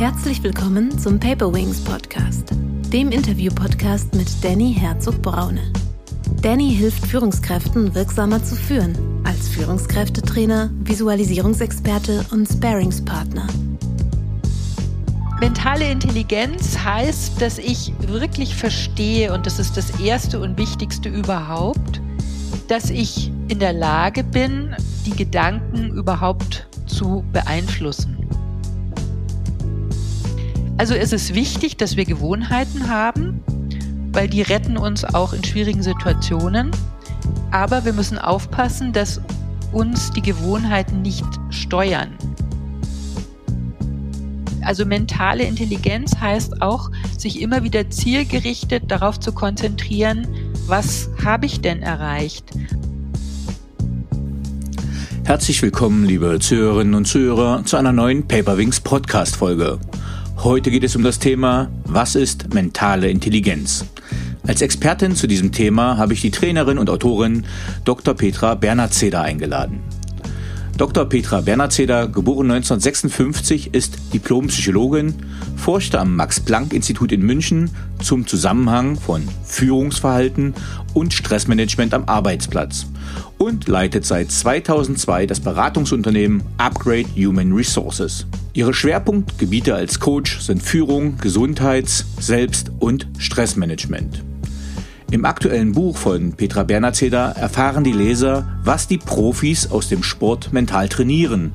Herzlich willkommen zum Paper Wings Podcast, dem Interview-Podcast mit Danny Herzog-Braune. Danny hilft Führungskräften wirksamer zu führen, als Führungskräftetrainer, Visualisierungsexperte und Sparingspartner. Mentale Intelligenz heißt, dass ich wirklich verstehe, und das ist das Erste und Wichtigste überhaupt, dass ich in der Lage bin, die Gedanken überhaupt zu beeinflussen. Also es ist wichtig, dass wir Gewohnheiten haben, weil die retten uns auch in schwierigen Situationen. Aber wir müssen aufpassen, dass uns die Gewohnheiten nicht steuern. Also mentale Intelligenz heißt auch, sich immer wieder zielgerichtet darauf zu konzentrieren, was habe ich denn erreicht? Herzlich willkommen, liebe Zuhörerinnen und Zuhörer, zu einer neuen Paperwings Podcast Folge. Heute geht es um das Thema, was ist mentale Intelligenz? Als Expertin zu diesem Thema habe ich die Trainerin und Autorin Dr. Petra Bernhard-Zeder eingeladen. Dr. Petra Bernhard-Zeder, geboren 1956, ist Diplompsychologin, forschte am Max-Planck-Institut in München zum Zusammenhang von Führungsverhalten und Stressmanagement am Arbeitsplatz und leitet seit 2002 das Beratungsunternehmen Upgrade Human Resources. Ihre Schwerpunktgebiete als Coach sind Führung, Gesundheits-, Selbst- und Stressmanagement. Im aktuellen Buch von Petra Bernazeder erfahren die Leser, was die Profis aus dem Sport mental trainieren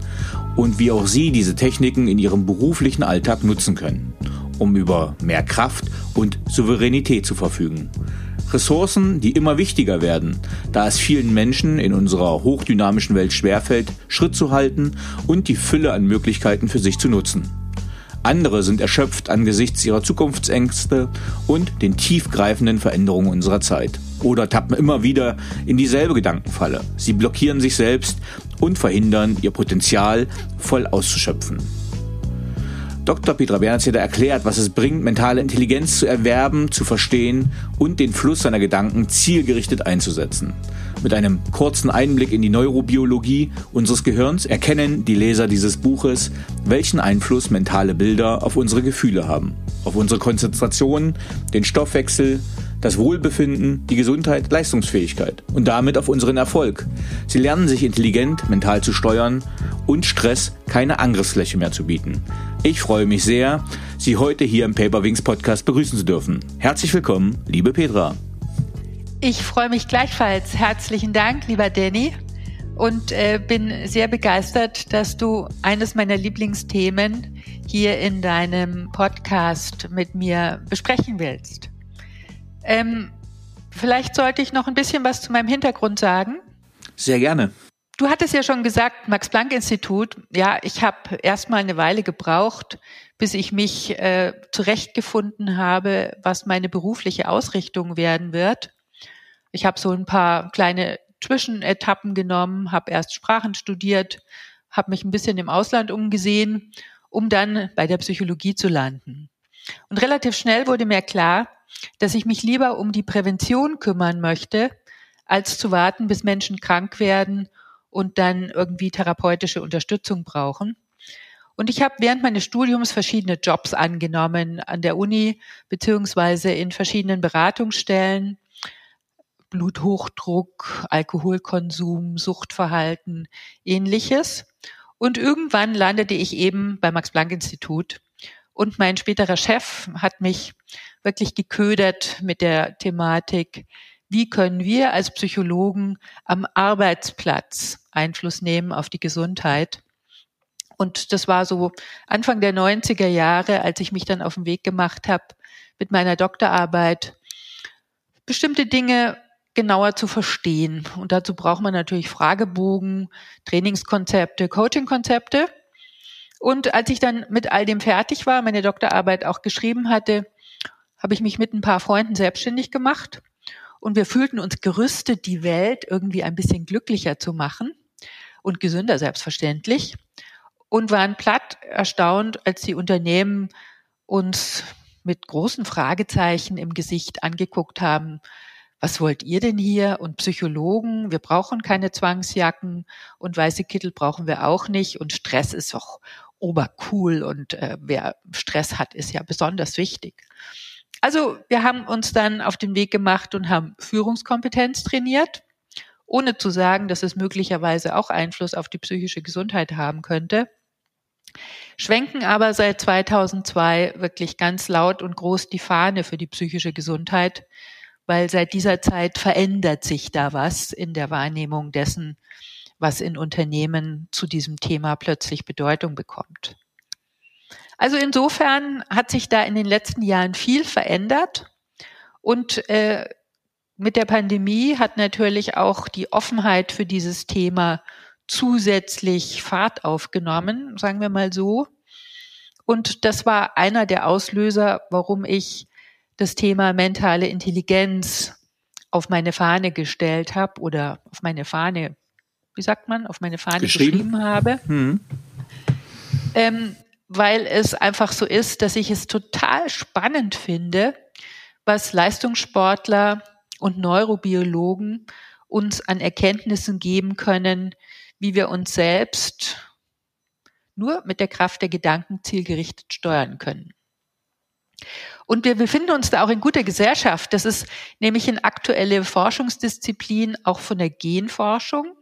und wie auch sie diese Techniken in ihrem beruflichen Alltag nutzen können, um über mehr Kraft und Souveränität zu verfügen. Ressourcen, die immer wichtiger werden, da es vielen Menschen in unserer hochdynamischen Welt schwerfällt, Schritt zu halten und die Fülle an Möglichkeiten für sich zu nutzen. Andere sind erschöpft angesichts ihrer Zukunftsängste und den tiefgreifenden Veränderungen unserer Zeit. Oder tappen immer wieder in dieselbe Gedankenfalle. Sie blockieren sich selbst und verhindern, ihr Potenzial voll auszuschöpfen. Dr. Petra Bernhardt erklärt, was es bringt, mentale Intelligenz zu erwerben, zu verstehen und den Fluss seiner Gedanken zielgerichtet einzusetzen. Mit einem kurzen Einblick in die Neurobiologie unseres Gehirns erkennen die Leser dieses Buches, welchen Einfluss mentale Bilder auf unsere Gefühle haben, auf unsere Konzentration, den Stoffwechsel, das Wohlbefinden, die Gesundheit, Leistungsfähigkeit und damit auf unseren Erfolg. Sie lernen sich intelligent mental zu steuern und Stress keine Angriffsfläche mehr zu bieten. Ich freue mich sehr, Sie heute hier im Paper Wings Podcast begrüßen zu dürfen. Herzlich willkommen, liebe Petra. Ich freue mich gleichfalls. Herzlichen Dank, lieber Danny. Und äh, bin sehr begeistert, dass du eines meiner Lieblingsthemen hier in deinem Podcast mit mir besprechen willst. Ähm, vielleicht sollte ich noch ein bisschen was zu meinem Hintergrund sagen. Sehr gerne. Du hattest ja schon gesagt, Max-Planck-Institut, ja, ich habe erstmal eine Weile gebraucht, bis ich mich äh, zurechtgefunden habe, was meine berufliche Ausrichtung werden wird. Ich habe so ein paar kleine Zwischenetappen genommen, habe erst Sprachen studiert, habe mich ein bisschen im Ausland umgesehen, um dann bei der Psychologie zu landen. Und relativ schnell wurde mir klar, dass ich mich lieber um die Prävention kümmern möchte, als zu warten, bis Menschen krank werden und dann irgendwie therapeutische Unterstützung brauchen. Und ich habe während meines Studiums verschiedene Jobs angenommen an der Uni beziehungsweise in verschiedenen Beratungsstellen. Bluthochdruck, Alkoholkonsum, Suchtverhalten, ähnliches. Und irgendwann landete ich eben beim Max-Planck-Institut. Und mein späterer Chef hat mich wirklich geködert mit der Thematik, wie können wir als Psychologen am Arbeitsplatz Einfluss nehmen auf die Gesundheit. Und das war so Anfang der 90er Jahre, als ich mich dann auf den Weg gemacht habe, mit meiner Doktorarbeit bestimmte Dinge genauer zu verstehen. Und dazu braucht man natürlich Fragebogen, Trainingskonzepte, Coachingkonzepte. Und als ich dann mit all dem fertig war, meine Doktorarbeit auch geschrieben hatte, habe ich mich mit ein paar Freunden selbstständig gemacht und wir fühlten uns gerüstet, die Welt irgendwie ein bisschen glücklicher zu machen und gesünder selbstverständlich und waren platt erstaunt, als die Unternehmen uns mit großen Fragezeichen im Gesicht angeguckt haben. Was wollt ihr denn hier? Und Psychologen, wir brauchen keine Zwangsjacken und weiße Kittel brauchen wir auch nicht und Stress ist doch obercool und äh, wer Stress hat, ist ja besonders wichtig. Also wir haben uns dann auf den Weg gemacht und haben Führungskompetenz trainiert, ohne zu sagen, dass es möglicherweise auch Einfluss auf die psychische Gesundheit haben könnte. Schwenken aber seit 2002 wirklich ganz laut und groß die Fahne für die psychische Gesundheit, weil seit dieser Zeit verändert sich da was in der Wahrnehmung dessen, was in Unternehmen zu diesem Thema plötzlich Bedeutung bekommt. Also insofern hat sich da in den letzten Jahren viel verändert und äh, mit der Pandemie hat natürlich auch die Offenheit für dieses Thema zusätzlich Fahrt aufgenommen, sagen wir mal so. Und das war einer der Auslöser, warum ich das Thema mentale Intelligenz auf meine Fahne gestellt habe oder auf meine Fahne, wie sagt man, auf meine Fahne geschrieben, geschrieben habe. Hm. Ähm, weil es einfach so ist, dass ich es total spannend finde, was Leistungssportler und Neurobiologen uns an Erkenntnissen geben können, wie wir uns selbst nur mit der Kraft der Gedanken zielgerichtet steuern können. Und wir befinden uns da auch in guter Gesellschaft. Das ist nämlich eine aktuelle Forschungsdisziplin auch von der Genforschung.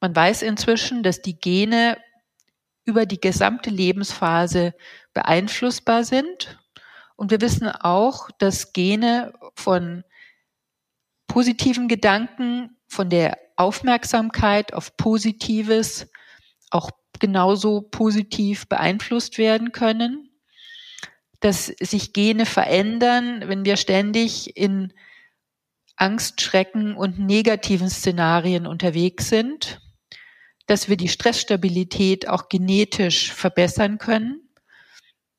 Man weiß inzwischen, dass die Gene über die gesamte Lebensphase beeinflussbar sind. Und wir wissen auch, dass Gene von positiven Gedanken, von der Aufmerksamkeit auf Positives auch genauso positiv beeinflusst werden können dass sich Gene verändern, wenn wir ständig in Angst, Schrecken und negativen Szenarien unterwegs sind, dass wir die Stressstabilität auch genetisch verbessern können,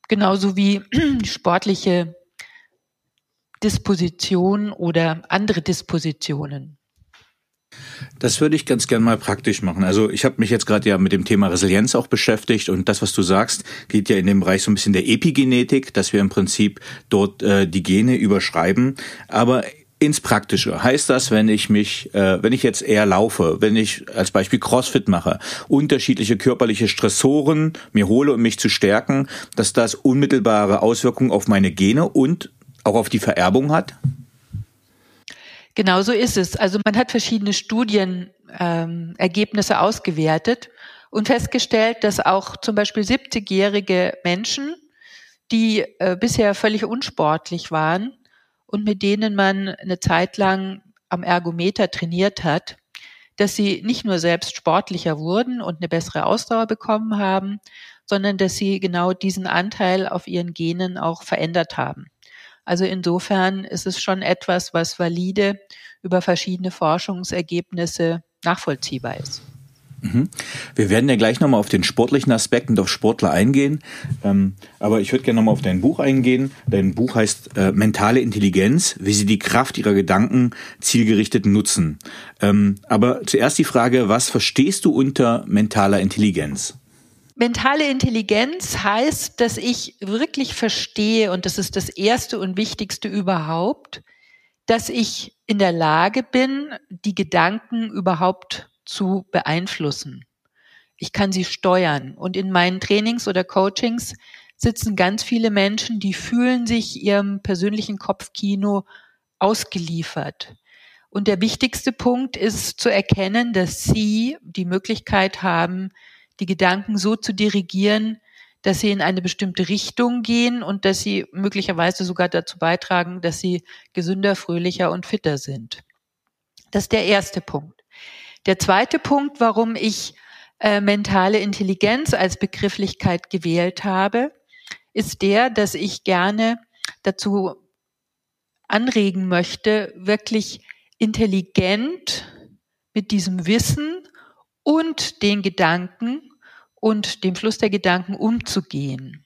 genauso wie sportliche Dispositionen oder andere Dispositionen. Das würde ich ganz gern mal praktisch machen. Also ich habe mich jetzt gerade ja mit dem Thema Resilienz auch beschäftigt und das, was du sagst, geht ja in dem Bereich so ein bisschen der Epigenetik, dass wir im Prinzip dort äh, die Gene überschreiben. Aber ins Praktische heißt das, wenn ich mich, äh, wenn ich jetzt eher laufe, wenn ich als Beispiel CrossFit mache, unterschiedliche körperliche Stressoren mir hole, um mich zu stärken, dass das unmittelbare Auswirkungen auf meine Gene und auch auf die Vererbung hat? Genau so ist es. Also man hat verschiedene Studienergebnisse ähm, ausgewertet und festgestellt, dass auch zum Beispiel 70-jährige Menschen, die äh, bisher völlig unsportlich waren und mit denen man eine Zeit lang am Ergometer trainiert hat, dass sie nicht nur selbst sportlicher wurden und eine bessere Ausdauer bekommen haben, sondern dass sie genau diesen Anteil auf ihren Genen auch verändert haben. Also insofern ist es schon etwas, was valide über verschiedene Forschungsergebnisse nachvollziehbar ist. Mhm. Wir werden ja gleich nochmal auf den sportlichen Aspekt und auf Sportler eingehen. Ähm, aber ich würde gerne nochmal auf dein Buch eingehen. Dein Buch heißt äh, Mentale Intelligenz, wie sie die Kraft ihrer Gedanken zielgerichtet nutzen. Ähm, aber zuerst die Frage, was verstehst du unter mentaler Intelligenz? Mentale Intelligenz heißt, dass ich wirklich verstehe, und das ist das Erste und Wichtigste überhaupt, dass ich in der Lage bin, die Gedanken überhaupt zu beeinflussen. Ich kann sie steuern. Und in meinen Trainings oder Coachings sitzen ganz viele Menschen, die fühlen sich ihrem persönlichen Kopfkino ausgeliefert. Und der wichtigste Punkt ist zu erkennen, dass sie die Möglichkeit haben, die Gedanken so zu dirigieren, dass sie in eine bestimmte Richtung gehen und dass sie möglicherweise sogar dazu beitragen, dass sie gesünder, fröhlicher und fitter sind. Das ist der erste Punkt. Der zweite Punkt, warum ich äh, mentale Intelligenz als Begrifflichkeit gewählt habe, ist der, dass ich gerne dazu anregen möchte, wirklich intelligent mit diesem Wissen und den Gedanken und dem Fluss der Gedanken umzugehen.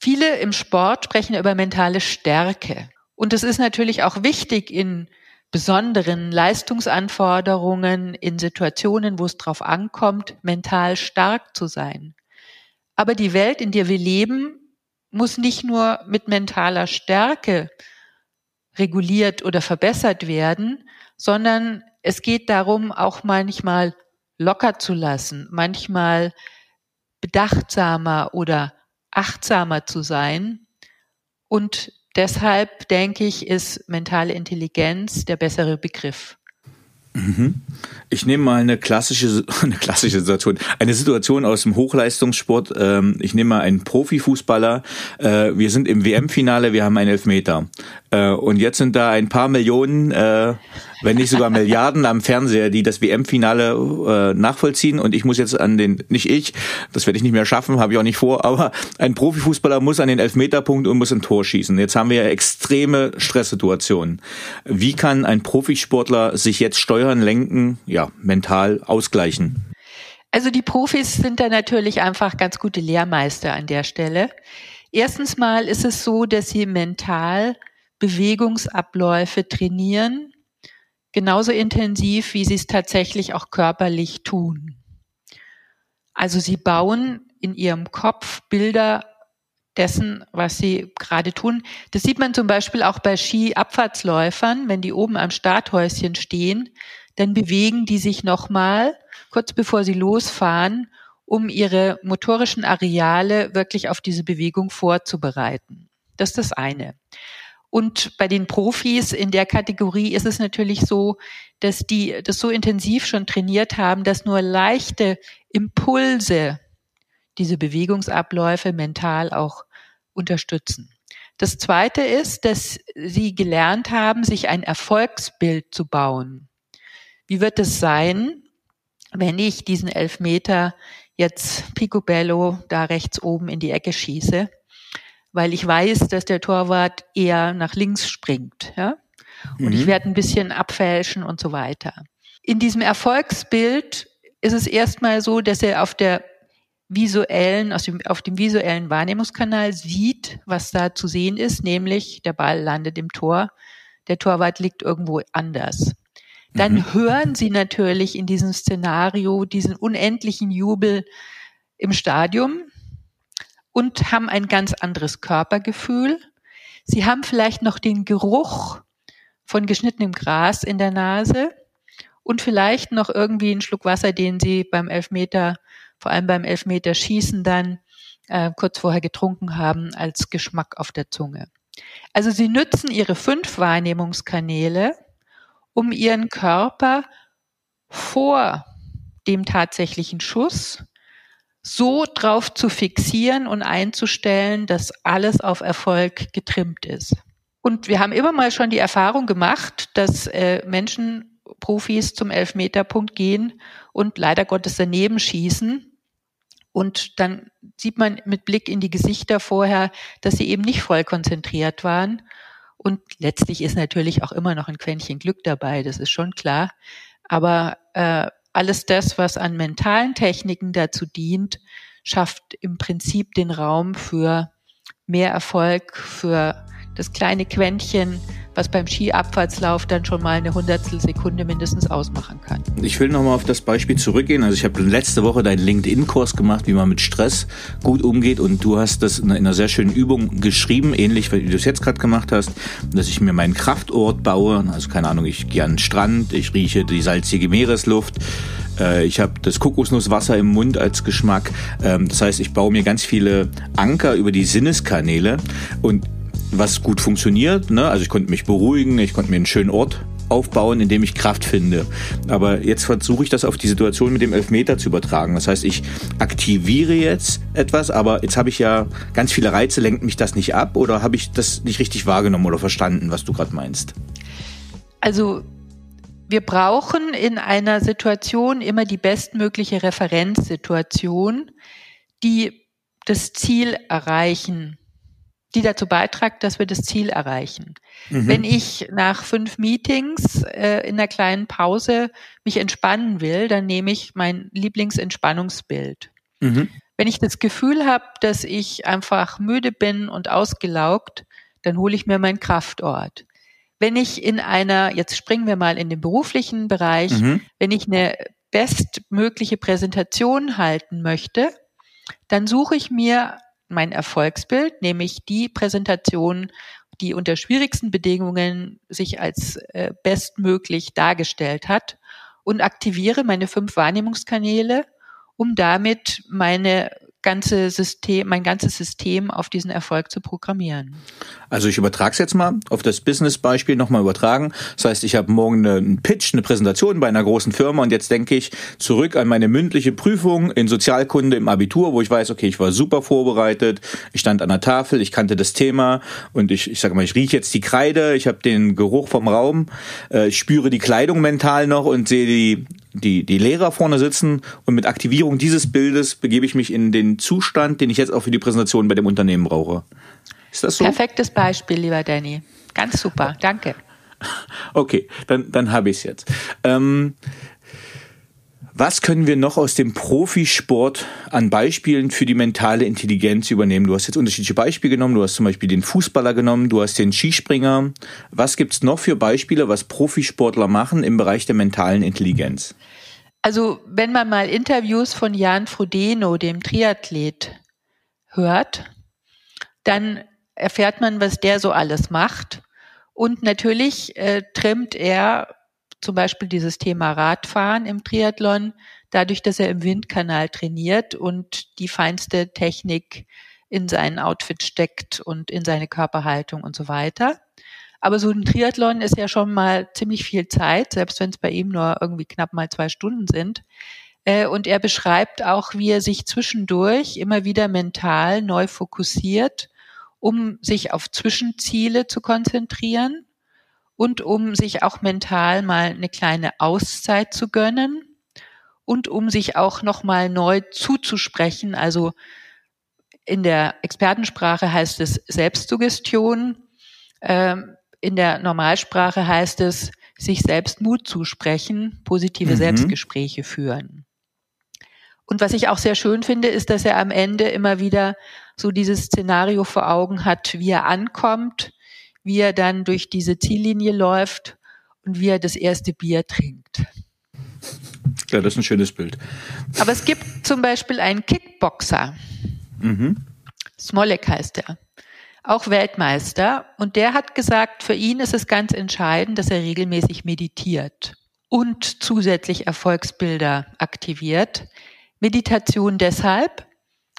Viele im Sport sprechen über mentale Stärke. Und es ist natürlich auch wichtig in besonderen Leistungsanforderungen, in Situationen, wo es drauf ankommt, mental stark zu sein. Aber die Welt, in der wir leben, muss nicht nur mit mentaler Stärke reguliert oder verbessert werden, sondern es geht darum, auch manchmal locker zu lassen, manchmal bedachtsamer oder achtsamer zu sein. Und deshalb denke ich, ist mentale Intelligenz der bessere Begriff. Mhm. Ich nehme mal eine klassische, eine klassische Situation, eine Situation aus dem Hochleistungssport. Ähm, ich nehme mal einen Profifußballer. Äh, wir sind im WM-Finale, wir haben einen Elfmeter. Äh, und jetzt sind da ein paar Millionen, äh, wenn nicht sogar Milliarden am Fernseher, die das WM-Finale nachvollziehen. Und ich muss jetzt an den, nicht ich, das werde ich nicht mehr schaffen, habe ich auch nicht vor, aber ein Profifußballer muss an den Elfmeterpunkt und muss ein Tor schießen. Jetzt haben wir ja extreme Stresssituationen. Wie kann ein Profisportler sich jetzt steuern, lenken, ja, mental ausgleichen? Also die Profis sind da natürlich einfach ganz gute Lehrmeister an der Stelle. Erstens mal ist es so, dass sie mental Bewegungsabläufe trainieren, genauso intensiv, wie sie es tatsächlich auch körperlich tun. Also sie bauen in ihrem Kopf Bilder dessen, was sie gerade tun. Das sieht man zum Beispiel auch bei Skiabfahrtsläufern, wenn die oben am Starthäuschen stehen, dann bewegen die sich nochmal, kurz bevor sie losfahren, um ihre motorischen Areale wirklich auf diese Bewegung vorzubereiten. Das ist das eine. Und bei den Profis in der Kategorie ist es natürlich so, dass die das so intensiv schon trainiert haben, dass nur leichte Impulse diese Bewegungsabläufe mental auch unterstützen. Das zweite ist, dass sie gelernt haben, sich ein Erfolgsbild zu bauen. Wie wird es sein, wenn ich diesen Elfmeter jetzt picobello da rechts oben in die Ecke schieße, weil ich weiß, dass der Torwart eher nach links springt, ja? Und mhm. ich werde ein bisschen abfälschen und so weiter. In diesem Erfolgsbild ist es erstmal so, dass er auf der visuellen, aus dem, auf dem visuellen Wahrnehmungskanal sieht, was da zu sehen ist, nämlich der Ball landet im Tor, der Torwart liegt irgendwo anders dann mhm. hören sie natürlich in diesem Szenario diesen unendlichen Jubel im Stadium und haben ein ganz anderes Körpergefühl. Sie haben vielleicht noch den Geruch von geschnittenem Gras in der Nase und vielleicht noch irgendwie einen Schluck Wasser, den sie beim Elfmeter, vor allem beim Elfmeter schießen dann äh, kurz vorher getrunken haben als Geschmack auf der Zunge. Also sie nützen ihre fünf Wahrnehmungskanäle um ihren Körper vor dem tatsächlichen Schuss so drauf zu fixieren und einzustellen, dass alles auf Erfolg getrimmt ist. Und wir haben immer mal schon die Erfahrung gemacht, dass äh, Menschen, Profis zum Elfmeterpunkt gehen und leider Gottes daneben schießen. Und dann sieht man mit Blick in die Gesichter vorher, dass sie eben nicht voll konzentriert waren und letztlich ist natürlich auch immer noch ein Quäntchen Glück dabei, das ist schon klar. Aber äh, alles das, was an mentalen Techniken dazu dient, schafft im Prinzip den Raum für mehr Erfolg, für das kleine Quäntchen, was beim Skiabfahrtslauf dann schon mal eine Hundertstel Sekunde mindestens ausmachen kann. Ich will nochmal auf das Beispiel zurückgehen. Also ich habe letzte Woche deinen LinkedIn-Kurs gemacht, wie man mit Stress gut umgeht und du hast das in einer sehr schönen Übung geschrieben, ähnlich wie du es jetzt gerade gemacht hast, dass ich mir meinen Kraftort baue. Also keine Ahnung, ich gehe an den Strand, ich rieche die salzige Meeresluft, äh, ich habe das Kokosnusswasser im Mund als Geschmack. Ähm, das heißt, ich baue mir ganz viele Anker über die Sinneskanäle und was gut funktioniert. Ne? Also ich konnte mich beruhigen, ich konnte mir einen schönen Ort aufbauen, in dem ich Kraft finde. Aber jetzt versuche ich das auf die Situation mit dem Elfmeter zu übertragen. Das heißt, ich aktiviere jetzt etwas, aber jetzt habe ich ja ganz viele Reize, lenkt mich das nicht ab oder habe ich das nicht richtig wahrgenommen oder verstanden, was du gerade meinst? Also wir brauchen in einer Situation immer die bestmögliche Referenzsituation, die das Ziel erreichen die dazu beiträgt, dass wir das Ziel erreichen. Mhm. Wenn ich nach fünf Meetings äh, in einer kleinen Pause mich entspannen will, dann nehme ich mein Lieblingsentspannungsbild. Mhm. Wenn ich das Gefühl habe, dass ich einfach müde bin und ausgelaugt, dann hole ich mir meinen Kraftort. Wenn ich in einer, jetzt springen wir mal in den beruflichen Bereich, mhm. wenn ich eine bestmögliche Präsentation halten möchte, dann suche ich mir mein Erfolgsbild, nämlich die Präsentation, die unter schwierigsten Bedingungen sich als äh, bestmöglich dargestellt hat und aktiviere meine fünf Wahrnehmungskanäle, um damit meine ganze System, mein ganzes System auf diesen Erfolg zu programmieren. Also ich übertrage es jetzt mal auf das Business-Beispiel nochmal übertragen. Das heißt, ich habe morgen einen Pitch, eine Präsentation bei einer großen Firma und jetzt denke ich zurück an meine mündliche Prüfung in Sozialkunde im Abitur, wo ich weiß, okay, ich war super vorbereitet, ich stand an der Tafel, ich kannte das Thema und ich, ich sage mal, ich rieche jetzt die Kreide, ich habe den Geruch vom Raum, äh, ich spüre die Kleidung mental noch und sehe die die, die Lehrer vorne sitzen und mit Aktivierung dieses Bildes begebe ich mich in den Zustand, den ich jetzt auch für die Präsentation bei dem Unternehmen brauche. Ist das so? Perfektes Beispiel, lieber Danny. Ganz super, danke. Okay, dann, dann habe ich es jetzt. Ähm, was können wir noch aus dem Profisport an Beispielen für die mentale Intelligenz übernehmen? Du hast jetzt unterschiedliche Beispiele genommen. Du hast zum Beispiel den Fußballer genommen, du hast den Skispringer. Was gibt's noch für Beispiele, was Profisportler machen im Bereich der mentalen Intelligenz? Also wenn man mal Interviews von Jan Frodeno, dem Triathlet, hört, dann erfährt man, was der so alles macht. Und natürlich äh, trimmt er zum Beispiel dieses Thema Radfahren im Triathlon, dadurch, dass er im Windkanal trainiert und die feinste Technik in seinen Outfit steckt und in seine Körperhaltung und so weiter. Aber so ein Triathlon ist ja schon mal ziemlich viel Zeit, selbst wenn es bei ihm nur irgendwie knapp mal zwei Stunden sind. Äh, und er beschreibt auch, wie er sich zwischendurch immer wieder mental neu fokussiert, um sich auf Zwischenziele zu konzentrieren und um sich auch mental mal eine kleine Auszeit zu gönnen und um sich auch nochmal neu zuzusprechen. Also in der Expertensprache heißt es Selbstsuggestion. Ähm, in der Normalsprache heißt es, sich selbst Mut zusprechen, positive mhm. Selbstgespräche führen. Und was ich auch sehr schön finde, ist, dass er am Ende immer wieder so dieses Szenario vor Augen hat, wie er ankommt, wie er dann durch diese Ziellinie läuft und wie er das erste Bier trinkt. Ja, das ist ein schönes Bild. Aber es gibt zum Beispiel einen Kickboxer. Mhm. Smolek heißt er. Auch Weltmeister. Und der hat gesagt, für ihn ist es ganz entscheidend, dass er regelmäßig meditiert und zusätzlich Erfolgsbilder aktiviert. Meditation deshalb,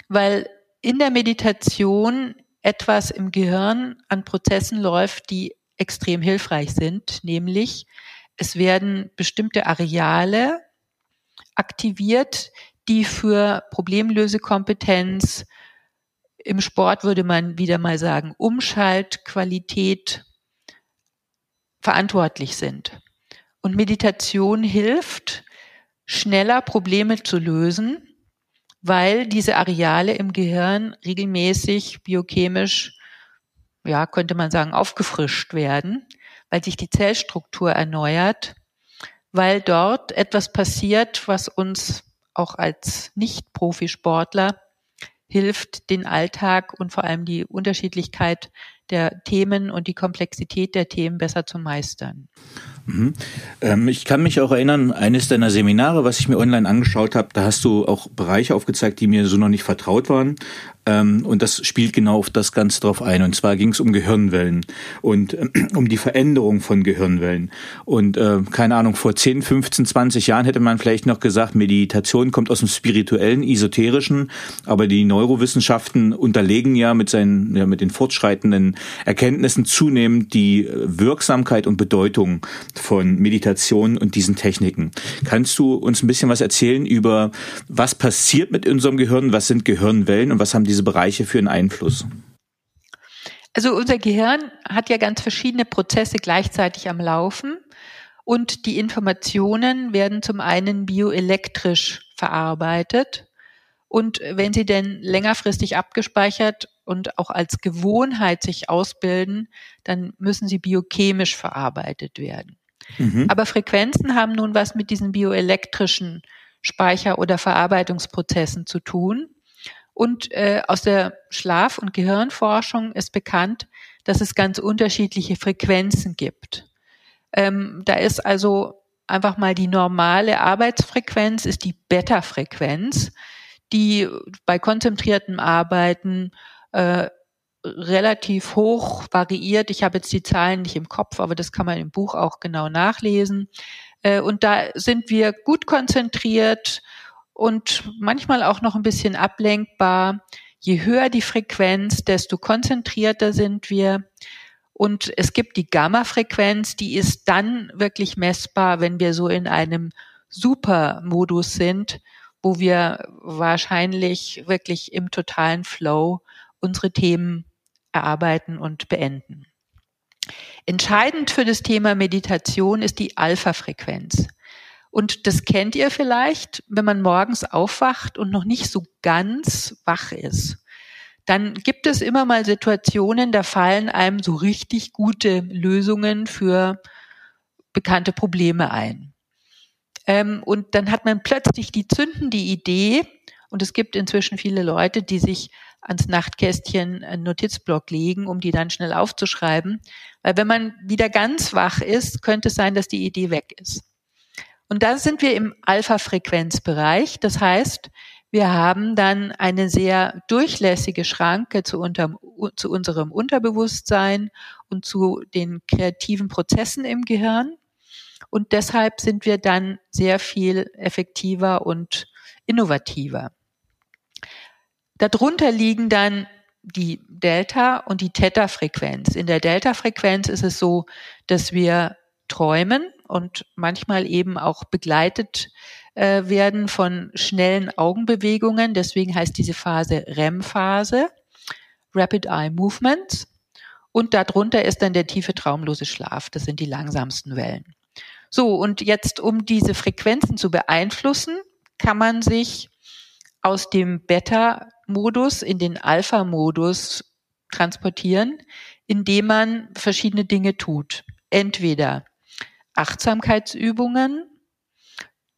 weil in der Meditation etwas im Gehirn an Prozessen läuft, die extrem hilfreich sind, nämlich es werden bestimmte Areale aktiviert, die für Problemlösekompetenz im Sport würde man wieder mal sagen, Umschaltqualität verantwortlich sind. Und Meditation hilft, schneller Probleme zu lösen weil diese Areale im Gehirn regelmäßig biochemisch, ja, könnte man sagen, aufgefrischt werden, weil sich die Zellstruktur erneuert, weil dort etwas passiert, was uns auch als Nicht-Profisportler hilft, den Alltag und vor allem die Unterschiedlichkeit der Themen und die Komplexität der Themen besser zu meistern. Mhm. Ähm, ich kann mich auch erinnern, eines deiner Seminare, was ich mir online angeschaut habe, da hast du auch Bereiche aufgezeigt, die mir so noch nicht vertraut waren. Ähm, und das spielt genau auf das Ganze drauf ein. Und zwar ging es um Gehirnwellen und äh, um die Veränderung von Gehirnwellen. Und äh, keine Ahnung, vor 10, 15, 20 Jahren hätte man vielleicht noch gesagt, Meditation kommt aus dem spirituellen, esoterischen, aber die Neurowissenschaften unterlegen ja mit seinen, ja, mit den fortschreitenden Erkenntnissen zunehmend die Wirksamkeit und Bedeutung von Meditation und diesen Techniken. Kannst du uns ein bisschen was erzählen über, was passiert mit unserem Gehirn, was sind Gehirnwellen und was haben diese Bereiche für einen Einfluss? Also unser Gehirn hat ja ganz verschiedene Prozesse gleichzeitig am Laufen und die Informationen werden zum einen bioelektrisch verarbeitet und wenn sie denn längerfristig abgespeichert und auch als Gewohnheit sich ausbilden, dann müssen sie biochemisch verarbeitet werden. Mhm. Aber Frequenzen haben nun was mit diesen bioelektrischen Speicher- oder Verarbeitungsprozessen zu tun. Und äh, aus der Schlaf- und Gehirnforschung ist bekannt, dass es ganz unterschiedliche Frequenzen gibt. Ähm, da ist also einfach mal die normale Arbeitsfrequenz, ist die Beta-Frequenz, die bei konzentriertem Arbeiten äh, relativ hoch variiert. Ich habe jetzt die Zahlen nicht im Kopf, aber das kann man im Buch auch genau nachlesen. Äh, und da sind wir gut konzentriert und manchmal auch noch ein bisschen ablenkbar. Je höher die Frequenz, desto konzentrierter sind wir. Und es gibt die Gamma-Frequenz, die ist dann wirklich messbar, wenn wir so in einem Super-Modus sind, wo wir wahrscheinlich wirklich im totalen Flow unsere Themen erarbeiten und beenden. Entscheidend für das Thema Meditation ist die Alpha-Frequenz. Und das kennt ihr vielleicht, wenn man morgens aufwacht und noch nicht so ganz wach ist dann gibt es immer mal Situationen, da fallen einem so richtig gute Lösungen für bekannte Probleme ein. Ähm, und dann hat man plötzlich die zündende Idee, und es gibt inzwischen viele Leute, die sich ans Nachtkästchen einen Notizblock legen, um die dann schnell aufzuschreiben. Weil wenn man wieder ganz wach ist, könnte es sein, dass die Idee weg ist. Und da sind wir im Alpha-Frequenzbereich. Das heißt, wir haben dann eine sehr durchlässige Schranke zu, unterm, zu unserem Unterbewusstsein und zu den kreativen Prozessen im Gehirn. Und deshalb sind wir dann sehr viel effektiver und innovativer. Darunter liegen dann die Delta- und die Theta-Frequenz. In der Delta-Frequenz ist es so, dass wir träumen und manchmal eben auch begleitet äh, werden von schnellen Augenbewegungen. Deswegen heißt diese Phase REM-Phase, Rapid Eye Movements. Und darunter ist dann der tiefe traumlose Schlaf. Das sind die langsamsten Wellen. So, und jetzt, um diese Frequenzen zu beeinflussen, kann man sich aus dem Beta-Modus in den Alpha-Modus transportieren, indem man verschiedene Dinge tut. Entweder Achtsamkeitsübungen,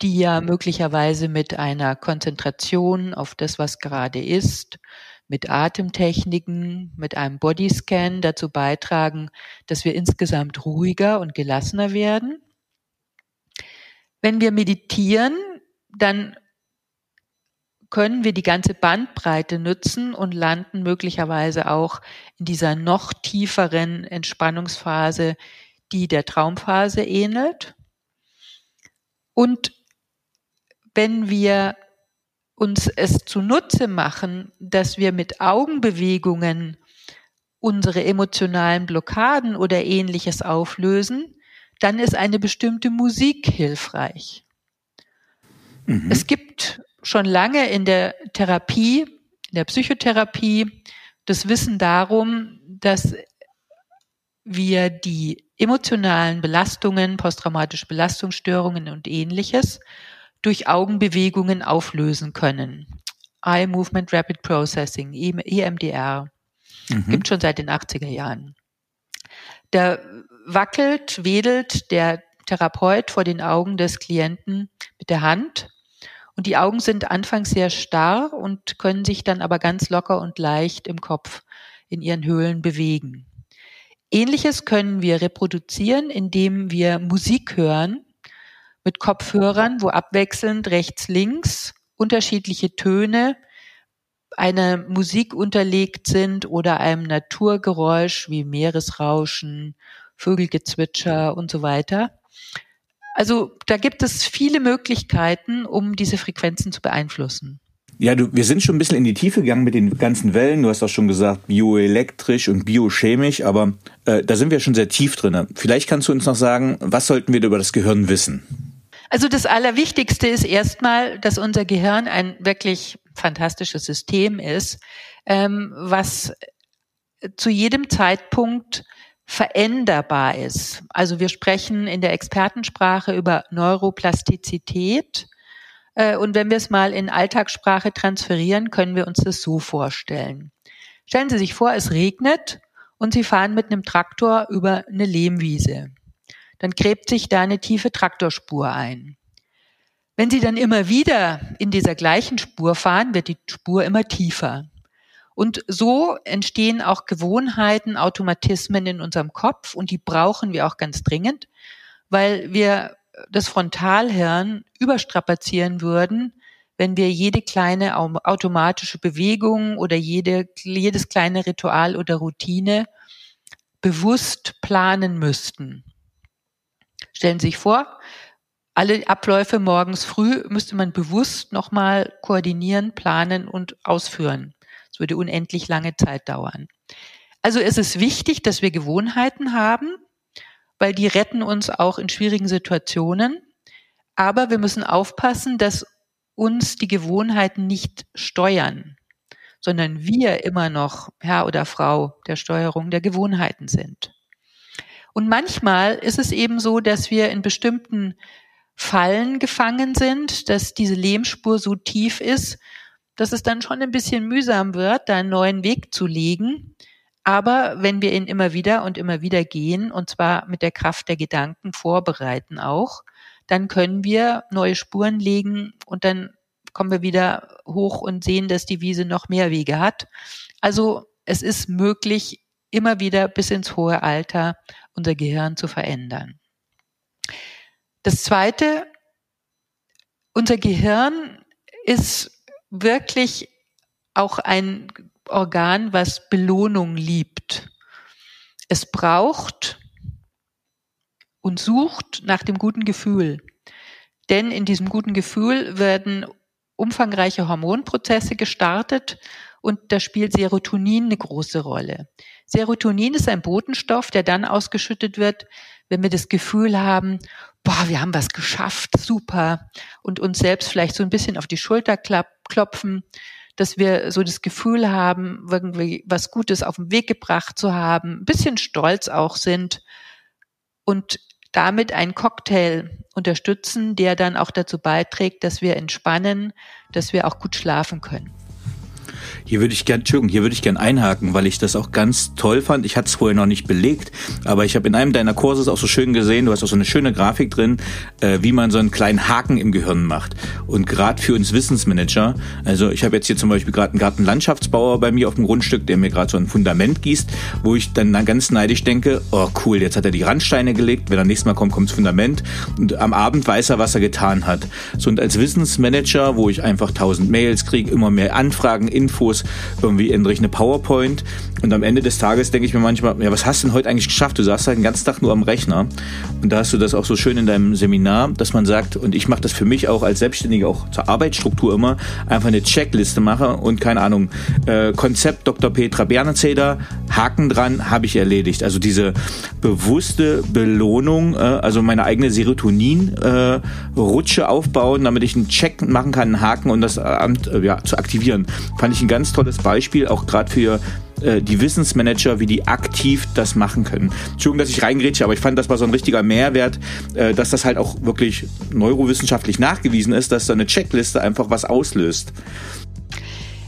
die ja möglicherweise mit einer Konzentration auf das, was gerade ist, mit Atemtechniken, mit einem Bodyscan dazu beitragen, dass wir insgesamt ruhiger und gelassener werden. Wenn wir meditieren, dann können wir die ganze Bandbreite nutzen und landen möglicherweise auch in dieser noch tieferen Entspannungsphase, die der Traumphase ähnelt. Und wenn wir uns es zunutze machen, dass wir mit Augenbewegungen unsere emotionalen Blockaden oder ähnliches auflösen, dann ist eine bestimmte Musik hilfreich. Mhm. Es gibt schon lange in der Therapie, in der Psychotherapie, das Wissen darum, dass wir die emotionalen Belastungen, posttraumatische Belastungsstörungen und ähnliches durch Augenbewegungen auflösen können. Eye Movement Rapid Processing, EMDR, mhm. gibt schon seit den 80er Jahren. Da wackelt, wedelt der Therapeut vor den Augen des Klienten mit der Hand und die Augen sind anfangs sehr starr und können sich dann aber ganz locker und leicht im Kopf in ihren Höhlen bewegen. Ähnliches können wir reproduzieren, indem wir Musik hören, mit Kopfhörern, wo abwechselnd rechts, links unterschiedliche Töne einer Musik unterlegt sind oder einem Naturgeräusch wie Meeresrauschen, Vögelgezwitscher und so weiter. Also da gibt es viele Möglichkeiten, um diese Frequenzen zu beeinflussen. Ja, du, wir sind schon ein bisschen in die Tiefe gegangen mit den ganzen Wellen. Du hast auch schon gesagt, bioelektrisch und biochemisch, aber äh, da sind wir schon sehr tief drin. Vielleicht kannst du uns noch sagen, was sollten wir über das Gehirn wissen? Also das Allerwichtigste ist erstmal, dass unser Gehirn ein wirklich fantastisches System ist, ähm, was zu jedem Zeitpunkt veränderbar ist. Also wir sprechen in der Expertensprache über Neuroplastizität. Äh, und wenn wir es mal in Alltagssprache transferieren, können wir uns das so vorstellen. Stellen Sie sich vor, es regnet und Sie fahren mit einem Traktor über eine Lehmwiese. Dann gräbt sich da eine tiefe Traktorspur ein. Wenn Sie dann immer wieder in dieser gleichen Spur fahren, wird die Spur immer tiefer. Und so entstehen auch Gewohnheiten, Automatismen in unserem Kopf und die brauchen wir auch ganz dringend, weil wir das Frontalhirn überstrapazieren würden, wenn wir jede kleine automatische Bewegung oder jede, jedes kleine Ritual oder Routine bewusst planen müssten. Stellen Sie sich vor, alle Abläufe morgens früh müsste man bewusst nochmal koordinieren, planen und ausführen. Es würde unendlich lange Zeit dauern. Also es ist wichtig, dass wir Gewohnheiten haben, weil die retten uns auch in schwierigen Situationen. Aber wir müssen aufpassen, dass uns die Gewohnheiten nicht steuern, sondern wir immer noch Herr oder Frau der Steuerung der Gewohnheiten sind. Und manchmal ist es eben so, dass wir in bestimmten Fallen gefangen sind, dass diese Lehmspur so tief ist, dass es dann schon ein bisschen mühsam wird, da einen neuen Weg zu legen. Aber wenn wir ihn immer wieder und immer wieder gehen, und zwar mit der Kraft der Gedanken vorbereiten auch, dann können wir neue Spuren legen und dann kommen wir wieder hoch und sehen, dass die Wiese noch mehr Wege hat. Also es ist möglich, immer wieder bis ins hohe Alter unser Gehirn zu verändern. Das Zweite, unser Gehirn ist wirklich auch ein Organ, was Belohnung liebt. Es braucht und sucht nach dem guten Gefühl. Denn in diesem guten Gefühl werden umfangreiche Hormonprozesse gestartet und da spielt Serotonin eine große Rolle. Serotonin ist ein Botenstoff, der dann ausgeschüttet wird, wenn wir das Gefühl haben, boah, wir haben was geschafft, super, und uns selbst vielleicht so ein bisschen auf die Schulter klopfen, dass wir so das Gefühl haben, irgendwie was Gutes auf den Weg gebracht zu haben, ein bisschen stolz auch sind und damit einen Cocktail unterstützen, der dann auch dazu beiträgt, dass wir entspannen, dass wir auch gut schlafen können. Hier würde ich gern, Entschuldigung, hier würde ich gern einhaken, weil ich das auch ganz toll fand. Ich hatte es vorher noch nicht belegt, aber ich habe in einem deiner Kurse auch so schön gesehen, du hast auch so eine schöne Grafik drin, äh, wie man so einen kleinen Haken im Gehirn macht. Und gerade für uns Wissensmanager, also ich habe jetzt hier zum Beispiel gerade einen Gartenlandschaftsbauer bei mir auf dem Grundstück, der mir gerade so ein Fundament gießt, wo ich dann ganz neidisch denke, oh cool, jetzt hat er die Randsteine gelegt, wenn er nächstes Mal kommt, kommt das Fundament und am Abend weiß er, was er getan hat. So und als Wissensmanager, wo ich einfach tausend Mails kriege, immer mehr Anfragen, Infos, irgendwie ändere ich eine PowerPoint und am Ende des Tages denke ich mir manchmal, ja, was hast du denn heute eigentlich geschafft? Du saßt halt den ganzen Tag nur am Rechner und da hast du das auch so schön in deinem Seminar, dass man sagt, und ich mache das für mich auch als Selbstständiger, auch zur Arbeitsstruktur immer, einfach eine Checkliste mache und keine Ahnung, äh, Konzept Dr. Petra Bernezeder, Haken dran, habe ich erledigt. Also diese bewusste Belohnung, äh, also meine eigene Serotonin-Rutsche äh, aufbauen, damit ich einen Check machen kann, einen Haken und das Amt äh, ja, zu aktivieren. Fand ich ein ganz tolles Beispiel, auch gerade für äh, die Wissensmanager, wie die aktiv das machen können. Entschuldigung, dass ich reingrätsche, aber ich fand, das war so ein richtiger Mehrwert, äh, dass das halt auch wirklich neurowissenschaftlich nachgewiesen ist, dass so eine Checkliste einfach was auslöst.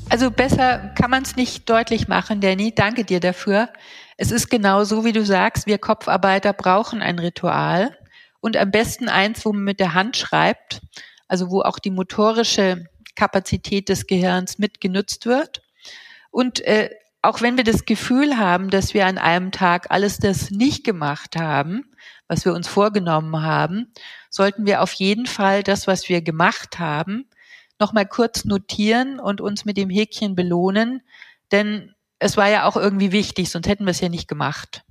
Also besser kann man es nicht deutlich machen, Danny. Danke dir dafür. Es ist genau so, wie du sagst, wir Kopfarbeiter brauchen ein Ritual und am besten eins, wo man mit der Hand schreibt, also wo auch die motorische Kapazität des Gehirns mit genutzt wird. Und äh, auch wenn wir das Gefühl haben, dass wir an einem Tag alles das nicht gemacht haben, was wir uns vorgenommen haben, sollten wir auf jeden Fall das, was wir gemacht haben, nochmal kurz notieren und uns mit dem Häkchen belohnen, denn es war ja auch irgendwie wichtig, sonst hätten wir es ja nicht gemacht.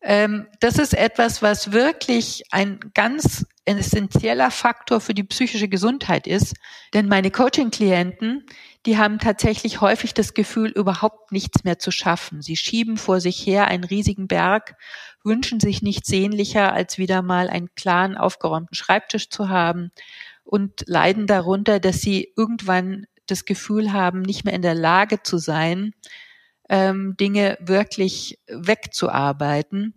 Ähm, das ist etwas, was wirklich ein ganz essentieller Faktor für die psychische Gesundheit ist. Denn meine Coaching-Klienten, die haben tatsächlich häufig das Gefühl, überhaupt nichts mehr zu schaffen. Sie schieben vor sich her einen riesigen Berg, wünschen sich nichts sehnlicher, als wieder mal einen klaren, aufgeräumten Schreibtisch zu haben und leiden darunter, dass sie irgendwann das Gefühl haben, nicht mehr in der Lage zu sein, ähm, Dinge wirklich wegzuarbeiten.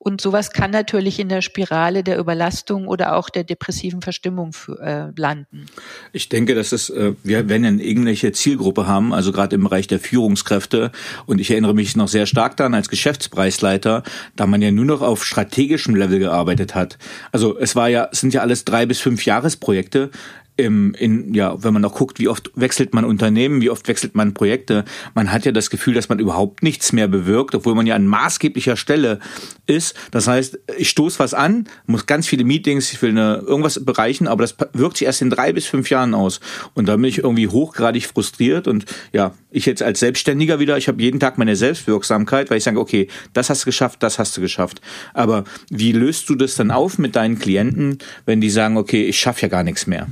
Und sowas kann natürlich in der Spirale der Überlastung oder auch der depressiven Verstimmung äh, landen. Ich denke, dass es, äh, wir wenn eine irgendwelche Zielgruppe haben, also gerade im Bereich der Führungskräfte, und ich erinnere mich noch sehr stark daran als Geschäftspreisleiter, da man ja nur noch auf strategischem Level gearbeitet hat. Also es war ja, es sind ja alles drei bis fünf Jahresprojekte im, in, ja, wenn man auch guckt, wie oft wechselt man Unternehmen, wie oft wechselt man Projekte, man hat ja das Gefühl, dass man überhaupt nichts mehr bewirkt, obwohl man ja an maßgeblicher Stelle ist. Das heißt, ich stoße was an, muss ganz viele Meetings, ich will eine, irgendwas bereichen, aber das wirkt sich erst in drei bis fünf Jahren aus. Und da bin ich irgendwie hochgradig frustriert und ja, ich jetzt als Selbstständiger wieder, ich habe jeden Tag meine Selbstwirksamkeit, weil ich sage, okay, das hast du geschafft, das hast du geschafft. Aber wie löst du das dann auf mit deinen Klienten, wenn die sagen, okay, ich schaffe ja gar nichts mehr?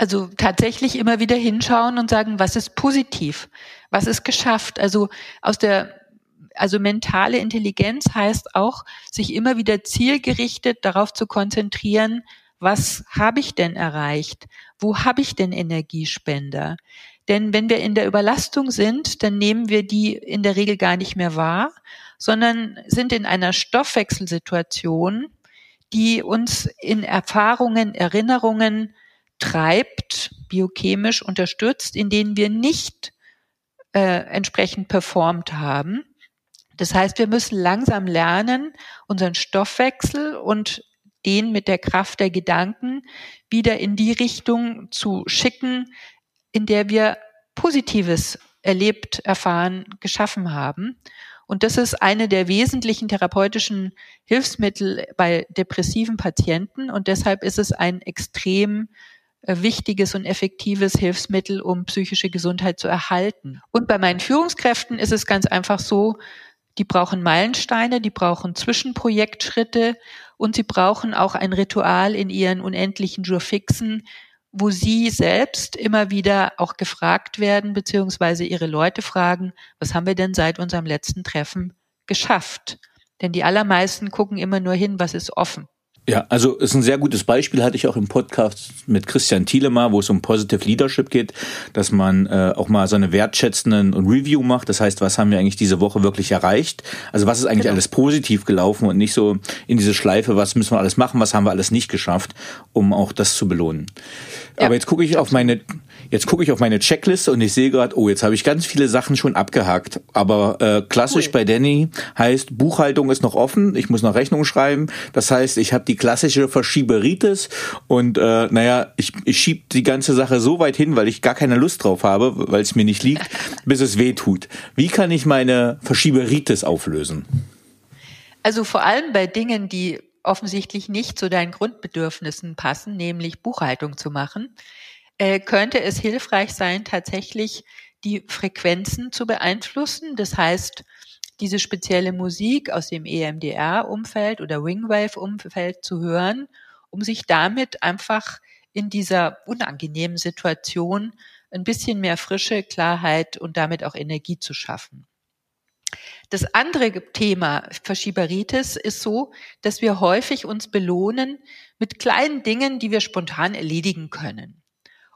Also tatsächlich immer wieder hinschauen und sagen, was ist positiv? Was ist geschafft? Also aus der also mentale Intelligenz heißt auch, sich immer wieder zielgerichtet darauf zu konzentrieren, was habe ich denn erreicht? Wo habe ich denn Energiespender? Denn wenn wir in der Überlastung sind, dann nehmen wir die in der Regel gar nicht mehr wahr, sondern sind in einer Stoffwechselsituation, die uns in Erfahrungen, Erinnerungen, treibt, biochemisch unterstützt, in denen wir nicht äh, entsprechend performt haben. Das heißt, wir müssen langsam lernen, unseren Stoffwechsel und den mit der Kraft der Gedanken wieder in die Richtung zu schicken, in der wir Positives erlebt, erfahren, geschaffen haben. Und das ist eine der wesentlichen therapeutischen Hilfsmittel bei depressiven Patienten. Und deshalb ist es ein extrem wichtiges und effektives Hilfsmittel, um psychische Gesundheit zu erhalten. Und bei meinen Führungskräften ist es ganz einfach so, die brauchen Meilensteine, die brauchen Zwischenprojektschritte und sie brauchen auch ein Ritual in ihren unendlichen Jurfixen, wo sie selbst immer wieder auch gefragt werden, beziehungsweise ihre Leute fragen, was haben wir denn seit unserem letzten Treffen geschafft? Denn die allermeisten gucken immer nur hin, was ist offen. Ja, also ist ein sehr gutes Beispiel, hatte ich auch im Podcast mit Christian Thiele mal, wo es um Positive Leadership geht, dass man äh, auch mal so eine wertschätzenden Review macht. Das heißt, was haben wir eigentlich diese Woche wirklich erreicht? Also was ist eigentlich genau. alles positiv gelaufen und nicht so in diese Schleife, was müssen wir alles machen, was haben wir alles nicht geschafft, um auch das zu belohnen. Ja, Aber jetzt gucke ich auf meine Jetzt gucke ich auf meine Checkliste und ich sehe gerade, oh, jetzt habe ich ganz viele Sachen schon abgehakt. Aber äh, klassisch cool. bei Danny heißt, Buchhaltung ist noch offen, ich muss noch Rechnung schreiben. Das heißt, ich habe die klassische Verschieberitis und äh, naja, ich, ich schieb die ganze Sache so weit hin, weil ich gar keine Lust drauf habe, weil es mir nicht liegt, bis es weh tut. Wie kann ich meine Verschieberitis auflösen? Also vor allem bei Dingen, die offensichtlich nicht zu deinen Grundbedürfnissen passen, nämlich Buchhaltung zu machen, äh, könnte es hilfreich sein, tatsächlich die Frequenzen zu beeinflussen. Das heißt, diese spezielle Musik aus dem EMDR-Umfeld oder Wingwave-Umfeld zu hören, um sich damit einfach in dieser unangenehmen Situation ein bisschen mehr Frische, Klarheit und damit auch Energie zu schaffen. Das andere Thema Verschieberitis ist so, dass wir häufig uns belohnen mit kleinen Dingen, die wir spontan erledigen können.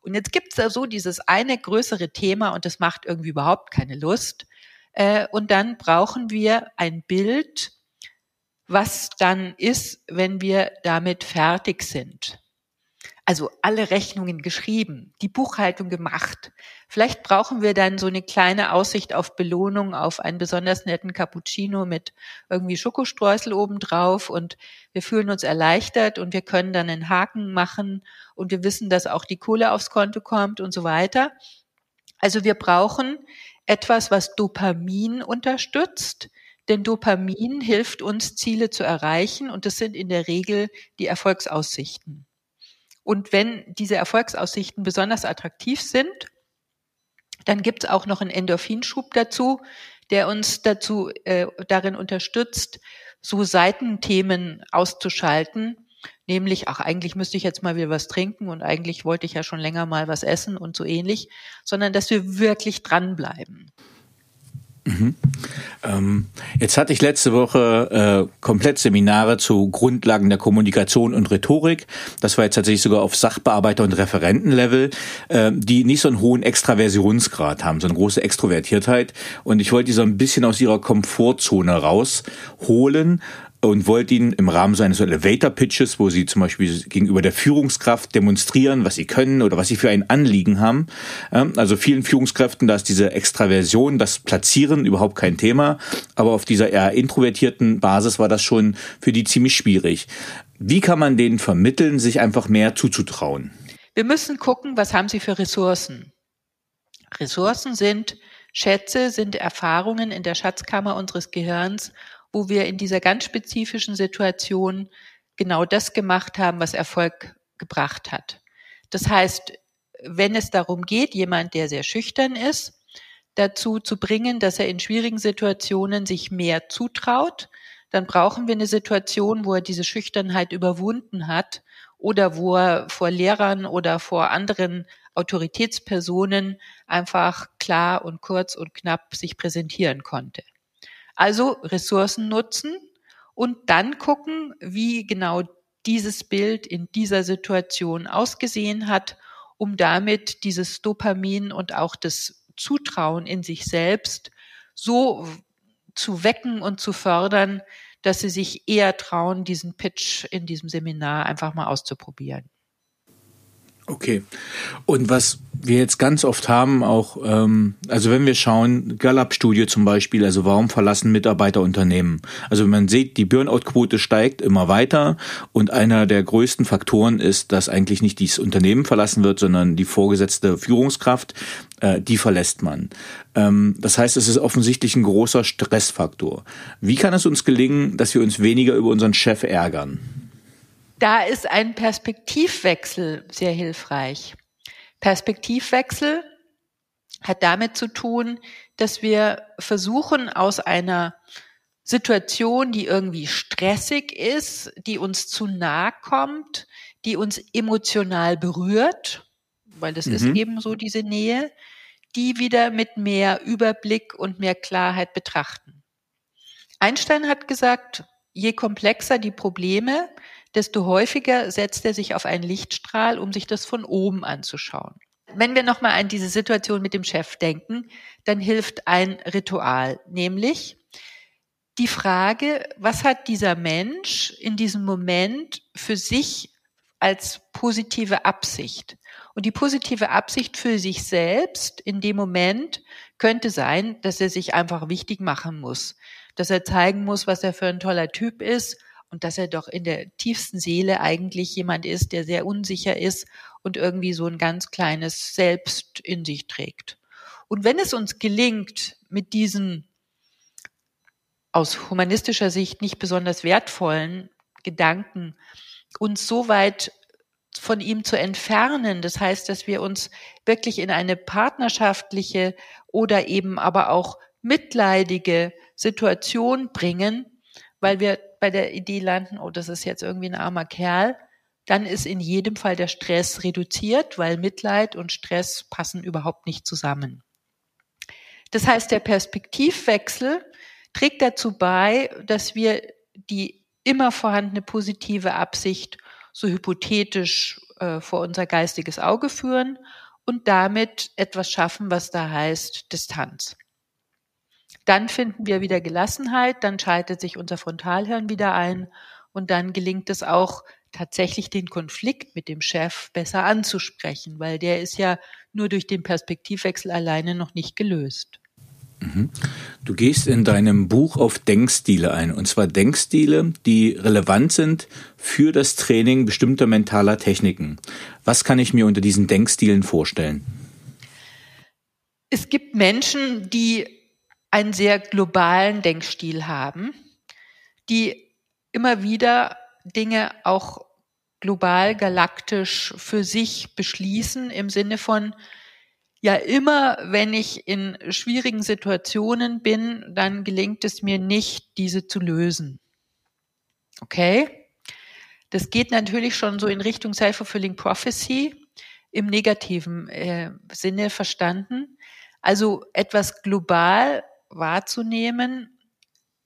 Und jetzt gibt's da so dieses eine größere Thema und das macht irgendwie überhaupt keine Lust. Äh, und dann brauchen wir ein Bild, was dann ist, wenn wir damit fertig sind also alle Rechnungen geschrieben, die Buchhaltung gemacht. Vielleicht brauchen wir dann so eine kleine Aussicht auf Belohnung, auf einen besonders netten Cappuccino mit irgendwie Schokostreusel obendrauf und wir fühlen uns erleichtert und wir können dann einen Haken machen und wir wissen, dass auch die Kohle aufs Konto kommt und so weiter. Also wir brauchen etwas, was Dopamin unterstützt, denn Dopamin hilft uns, Ziele zu erreichen und das sind in der Regel die Erfolgsaussichten. Und wenn diese Erfolgsaussichten besonders attraktiv sind, dann gibt es auch noch einen Endorphinschub dazu, der uns dazu äh, darin unterstützt, so Seitenthemen auszuschalten, nämlich, ach, eigentlich müsste ich jetzt mal wieder was trinken und eigentlich wollte ich ja schon länger mal was essen und so ähnlich, sondern dass wir wirklich dranbleiben. Mhm. Ähm, jetzt hatte ich letzte Woche äh, komplett Seminare zu Grundlagen der Kommunikation und Rhetorik. Das war jetzt tatsächlich sogar auf Sachbearbeiter- und Referentenlevel, äh, die nicht so einen hohen Extraversionsgrad haben, so eine große Extrovertiertheit. Und ich wollte die so ein bisschen aus ihrer Komfortzone rausholen und wollte ihn im Rahmen seines Elevator Pitches, wo sie zum Beispiel gegenüber der Führungskraft demonstrieren, was sie können oder was sie für ein Anliegen haben. Also vielen Führungskräften, da ist diese Extraversion, das Platzieren überhaupt kein Thema, aber auf dieser eher introvertierten Basis war das schon für die ziemlich schwierig. Wie kann man denen vermitteln, sich einfach mehr zuzutrauen? Wir müssen gucken, was haben sie für Ressourcen. Ressourcen sind Schätze, sind Erfahrungen in der Schatzkammer unseres Gehirns, wo wir in dieser ganz spezifischen Situation genau das gemacht haben, was Erfolg gebracht hat. Das heißt, wenn es darum geht, jemand, der sehr schüchtern ist, dazu zu bringen, dass er in schwierigen Situationen sich mehr zutraut, dann brauchen wir eine Situation, wo er diese Schüchternheit überwunden hat oder wo er vor Lehrern oder vor anderen Autoritätspersonen einfach klar und kurz und knapp sich präsentieren konnte. Also Ressourcen nutzen und dann gucken, wie genau dieses Bild in dieser Situation ausgesehen hat, um damit dieses Dopamin und auch das Zutrauen in sich selbst so zu wecken und zu fördern, dass sie sich eher trauen, diesen Pitch in diesem Seminar einfach mal auszuprobieren. Okay. Und was wir jetzt ganz oft haben, auch, ähm, also wenn wir schauen, Gallup-Studie zum Beispiel, also warum verlassen Mitarbeiter Unternehmen? Also man sieht, die Burnout-Quote steigt immer weiter und einer der größten Faktoren ist, dass eigentlich nicht dieses Unternehmen verlassen wird, sondern die vorgesetzte Führungskraft, äh, die verlässt man. Ähm, das heißt, es ist offensichtlich ein großer Stressfaktor. Wie kann es uns gelingen, dass wir uns weniger über unseren Chef ärgern? Da ist ein Perspektivwechsel sehr hilfreich. Perspektivwechsel hat damit zu tun, dass wir versuchen, aus einer Situation, die irgendwie stressig ist, die uns zu nahe kommt, die uns emotional berührt, weil das mhm. ist eben so diese Nähe, die wieder mit mehr Überblick und mehr Klarheit betrachten. Einstein hat gesagt, je komplexer die Probleme, desto häufiger setzt er sich auf einen Lichtstrahl, um sich das von oben anzuschauen. Wenn wir nochmal an diese Situation mit dem Chef denken, dann hilft ein Ritual, nämlich die Frage, was hat dieser Mensch in diesem Moment für sich als positive Absicht? Und die positive Absicht für sich selbst in dem Moment könnte sein, dass er sich einfach wichtig machen muss, dass er zeigen muss, was er für ein toller Typ ist und dass er doch in der tiefsten Seele eigentlich jemand ist, der sehr unsicher ist und irgendwie so ein ganz kleines Selbst in sich trägt. Und wenn es uns gelingt, mit diesen aus humanistischer Sicht nicht besonders wertvollen Gedanken uns so weit von ihm zu entfernen. Das heißt, dass wir uns wirklich in eine partnerschaftliche oder eben aber auch mitleidige Situation bringen, weil wir bei der Idee landen, oh, das ist jetzt irgendwie ein armer Kerl, dann ist in jedem Fall der Stress reduziert, weil Mitleid und Stress passen überhaupt nicht zusammen. Das heißt, der Perspektivwechsel trägt dazu bei, dass wir die immer vorhandene positive Absicht so hypothetisch äh, vor unser geistiges Auge führen und damit etwas schaffen, was da heißt Distanz. Dann finden wir wieder Gelassenheit, dann schaltet sich unser Frontalhirn wieder ein und dann gelingt es auch tatsächlich den Konflikt mit dem Chef besser anzusprechen, weil der ist ja nur durch den Perspektivwechsel alleine noch nicht gelöst. Mhm. Du gehst in deinem Buch auf Denkstile ein, und zwar Denkstile, die relevant sind für das Training bestimmter mentaler Techniken. Was kann ich mir unter diesen Denkstilen vorstellen? Es gibt Menschen, die einen sehr globalen Denkstil haben, die immer wieder Dinge auch global, galaktisch für sich beschließen im Sinne von, ja, immer wenn ich in schwierigen Situationen bin, dann gelingt es mir nicht, diese zu lösen. Okay? Das geht natürlich schon so in Richtung Self-Fulfilling Prophecy im negativen äh, Sinne verstanden. Also etwas global wahrzunehmen,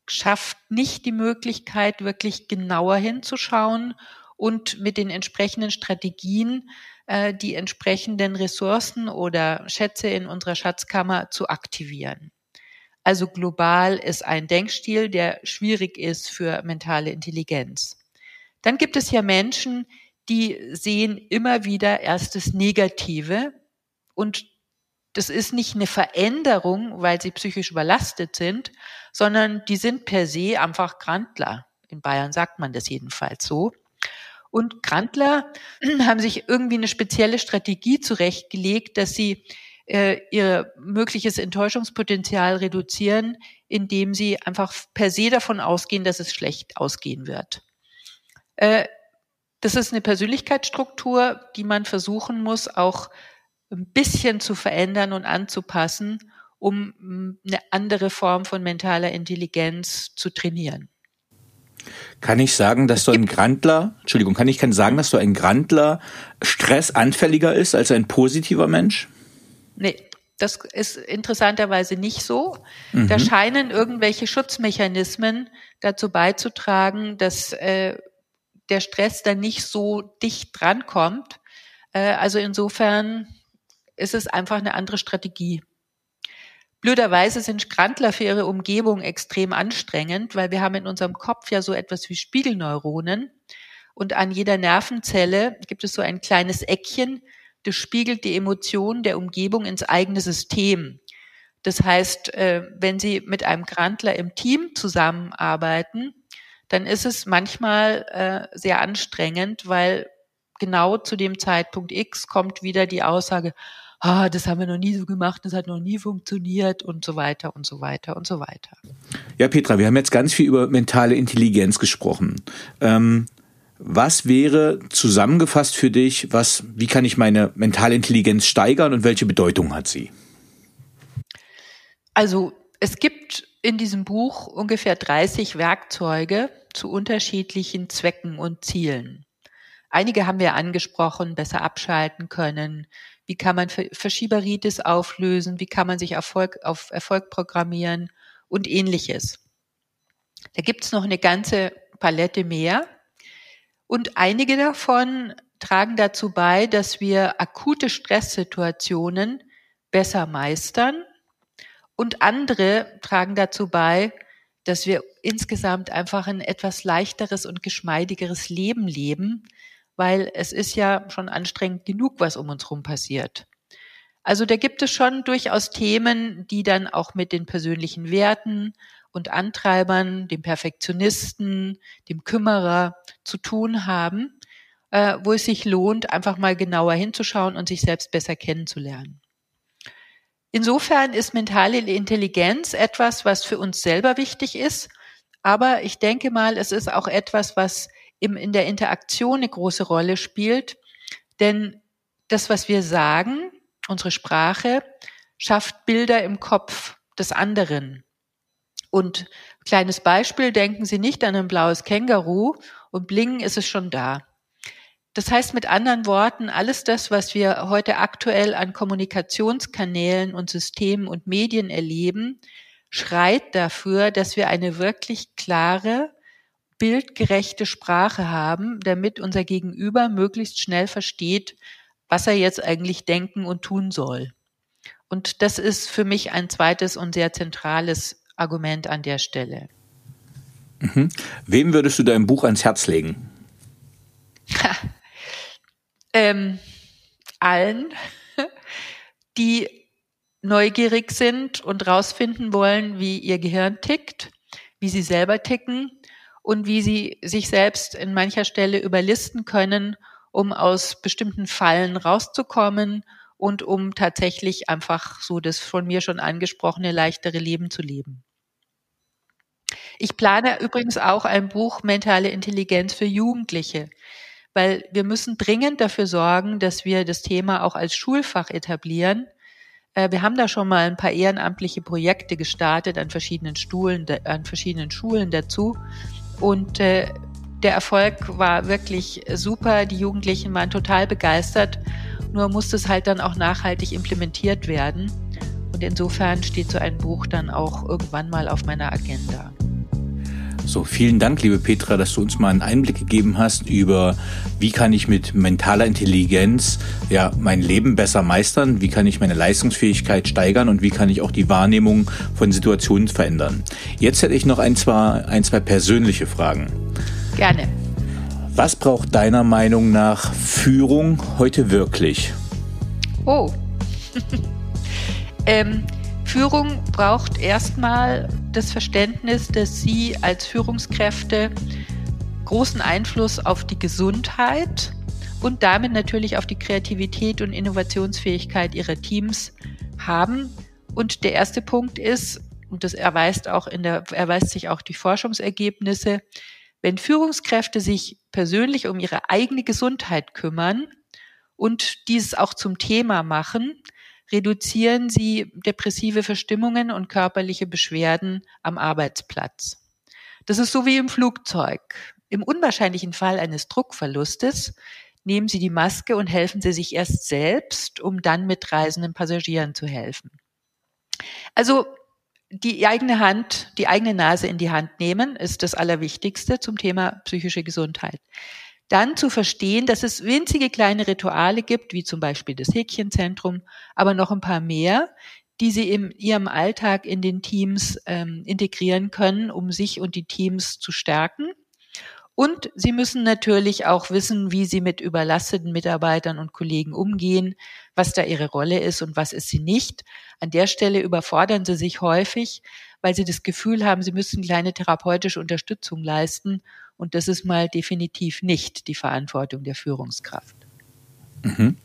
schafft nicht die Möglichkeit, wirklich genauer hinzuschauen und mit den entsprechenden Strategien äh, die entsprechenden Ressourcen oder Schätze in unserer Schatzkammer zu aktivieren. Also global ist ein Denkstil, der schwierig ist für mentale Intelligenz. Dann gibt es ja Menschen, die sehen immer wieder erst das Negative und das ist nicht eine Veränderung, weil sie psychisch überlastet sind, sondern die sind per se einfach Grantler. In Bayern sagt man das jedenfalls so. Und Grantler haben sich irgendwie eine spezielle Strategie zurechtgelegt, dass sie äh, ihr mögliches Enttäuschungspotenzial reduzieren, indem sie einfach per se davon ausgehen, dass es schlecht ausgehen wird. Äh, das ist eine Persönlichkeitsstruktur, die man versuchen muss, auch ein bisschen zu verändern und anzupassen, um mm, eine andere Form von mentaler Intelligenz zu trainieren. Kann ich sagen, dass so ein Grandler, Entschuldigung, kann ich kann sagen, dass so ein Grandler stressanfälliger ist als ein positiver Mensch? Nee, das ist interessanterweise nicht so. Mhm. Da scheinen irgendwelche Schutzmechanismen dazu beizutragen, dass äh, der Stress dann nicht so dicht drankommt. Äh, also insofern ist es einfach eine andere Strategie. Blöderweise sind Grantler für ihre Umgebung extrem anstrengend, weil wir haben in unserem Kopf ja so etwas wie Spiegelneuronen und an jeder Nervenzelle gibt es so ein kleines Eckchen, das spiegelt die Emotionen der Umgebung ins eigene System. Das heißt, äh, wenn Sie mit einem Grantler im Team zusammenarbeiten, dann ist es manchmal äh, sehr anstrengend, weil genau zu dem Zeitpunkt X kommt wieder die Aussage, ah, das haben wir noch nie so gemacht, das hat noch nie funktioniert und so weiter und so weiter und so weiter. Ja, Petra, wir haben jetzt ganz viel über mentale Intelligenz gesprochen. Ähm, was wäre zusammengefasst für dich, was, wie kann ich meine mentale Intelligenz steigern und welche Bedeutung hat sie? Also es gibt in diesem Buch ungefähr 30 Werkzeuge zu unterschiedlichen Zwecken und Zielen. Einige haben wir angesprochen, besser abschalten können, wie kann man Verschieberitis auflösen? Wie kann man sich Erfolg, auf Erfolg programmieren und ähnliches? Da gibt's noch eine ganze Palette mehr. Und einige davon tragen dazu bei, dass wir akute Stresssituationen besser meistern. Und andere tragen dazu bei, dass wir insgesamt einfach ein etwas leichteres und geschmeidigeres Leben leben, weil es ist ja schon anstrengend genug, was um uns herum passiert. Also da gibt es schon durchaus Themen, die dann auch mit den persönlichen Werten und Antreibern, dem Perfektionisten, dem Kümmerer zu tun haben, äh, wo es sich lohnt, einfach mal genauer hinzuschauen und sich selbst besser kennenzulernen. Insofern ist mentale Intelligenz etwas, was für uns selber wichtig ist, aber ich denke mal, es ist auch etwas, was im, in der Interaktion eine große Rolle spielt. Denn das, was wir sagen, unsere Sprache, schafft Bilder im Kopf des anderen. Und kleines Beispiel, denken Sie nicht an ein blaues Känguru und blingen ist es schon da. Das heißt mit anderen Worten, alles das, was wir heute aktuell an Kommunikationskanälen und Systemen und Medien erleben, schreit dafür, dass wir eine wirklich klare, bildgerechte Sprache haben, damit unser Gegenüber möglichst schnell versteht, was er jetzt eigentlich denken und tun soll. Und das ist für mich ein zweites und sehr zentrales Argument an der Stelle. Mhm. Wem würdest du dein Buch ans Herz legen? ähm, allen, die neugierig sind und rausfinden wollen, wie ihr Gehirn tickt, wie sie selber ticken und wie sie sich selbst in mancher Stelle überlisten können, um aus bestimmten Fallen rauszukommen und um tatsächlich einfach so das von mir schon angesprochene leichtere Leben zu leben. Ich plane übrigens auch ein Buch Mentale Intelligenz für Jugendliche, weil wir müssen dringend dafür sorgen, dass wir das Thema auch als Schulfach etablieren. Äh, wir haben da schon mal ein paar ehrenamtliche Projekte gestartet an verschiedenen Stuhlen, an verschiedenen Schulen dazu. Und äh, der Erfolg war wirklich super. Die Jugendlichen waren total begeistert. Nur musste es halt dann auch nachhaltig implementiert werden. Und insofern steht so ein Buch dann auch irgendwann mal auf meiner Agenda. So, vielen Dank, liebe Petra, dass du uns mal einen Einblick gegeben hast über, wie kann ich mit mentaler Intelligenz ja mein Leben besser meistern, wie kann ich meine Leistungsfähigkeit steigern und wie kann ich auch die Wahrnehmung von Situationen verändern. Jetzt hätte ich noch ein, zwei, ein, zwei persönliche Fragen. Gerne. Was braucht deiner Meinung nach Führung heute wirklich? Oh. ähm, Führung braucht erstmal das Verständnis, dass Sie als Führungskräfte großen Einfluss auf die Gesundheit und damit natürlich auf die Kreativität und Innovationsfähigkeit ihrer Teams haben. Und der erste Punkt ist, und das erweist auch in der, erweist sich auch durch Forschungsergebnisse, wenn Führungskräfte sich persönlich um ihre eigene Gesundheit kümmern und dies auch zum Thema machen, reduzieren sie depressive Verstimmungen und körperliche Beschwerden am Arbeitsplatz. Das ist so wie im Flugzeug. Im unwahrscheinlichen Fall eines Druckverlustes nehmen Sie die Maske und helfen Sie sich erst selbst, um dann mitreisenden Passagieren zu helfen. Also die eigene Hand, die eigene Nase in die Hand nehmen, ist das Allerwichtigste zum Thema psychische Gesundheit. Dann zu verstehen, dass es winzige kleine Rituale gibt, wie zum Beispiel das Häkchenzentrum, aber noch ein paar mehr, die sie in ihrem Alltag in den Teams ähm, integrieren können, um sich und die Teams zu stärken. Und sie müssen natürlich auch wissen, wie sie mit überlasteten Mitarbeitern und Kollegen umgehen, was da ihre Rolle ist und was ist sie nicht. An der Stelle überfordern sie sich häufig, weil sie das Gefühl haben, sie müssen kleine therapeutische Unterstützung leisten. Und das ist mal definitiv nicht die Verantwortung der Führungskraft. Mhm.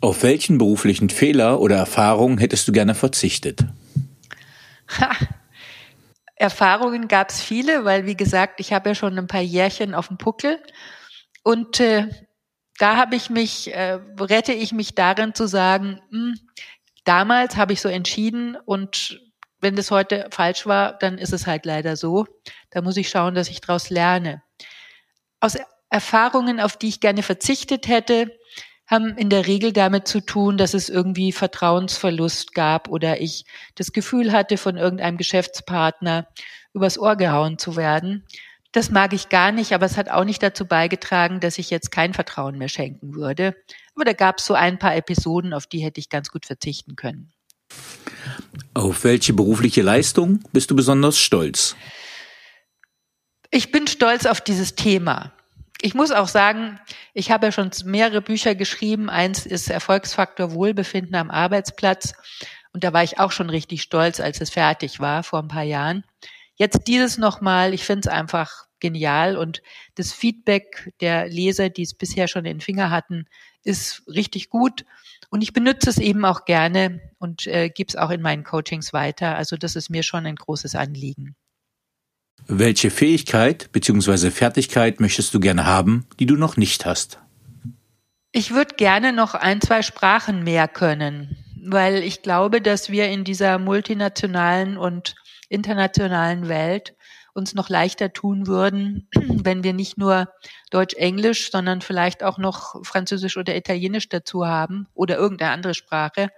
Auf welchen beruflichen Fehler oder Erfahrungen hättest du gerne verzichtet? Ha, Erfahrungen gab es viele, weil wie gesagt, ich habe ja schon ein paar Jährchen auf dem Puckel und äh, da habe ich mich, äh, rette ich mich darin zu sagen, mh, hm, damals habe ich so entschieden und wenn das heute falsch war, dann ist es halt leider so. Da muss ich schauen, dass ich daraus lerne. Aus Erfahrungen, auf die ich gerne verzichtet hätte, haben in der Regel damit zu tun, dass es irgendwie Vertrauensverlust gab oder ich das Gefühl hatte, von irgendeinem Geschäftspartner übers Ohr gehauen zu werden. Das mag ich gar nicht, aber es hat auch nicht dazu beigetragen, dass ich jetzt kein Vertrauen mehr schenken würde. Aber da gab es so ein paar Episoden, auf die hätte ich ganz gut verzichten können. Auf welche berufliche Leistung bist du besonders stolz? Ich bin stolz auf dieses Thema ich muss auch sagen, ich habe ja schon mehrere Bücher geschrieben. Eins ist Erfolgsfaktor Wohlbefinden am Arbeitsplatz. Und da war ich auch schon richtig stolz, als es fertig war vor ein paar Jahren. Jetzt dieses nochmal, ich finde es einfach genial und das Feedback der Leser, die es bisher schon in den Finger hatten, ist richtig gut. Und ich benutze es eben auch gerne und äh, gebe es auch in meinen Coachings weiter. Also das ist mir schon ein großes Anliegen. Welche Fähigkeit bzw. Fertigkeit möchtest du gerne haben, die du noch nicht hast? Ich würde gerne noch ein, zwei Sprachen mehr können, weil ich glaube, dass wir in dieser multinationalen und internationalen Welt uns noch leichter tun würden, wenn wir nicht nur Deutsch-Englisch, sondern vielleicht auch noch Französisch oder Italienisch dazu haben oder irgendeine andere Sprache.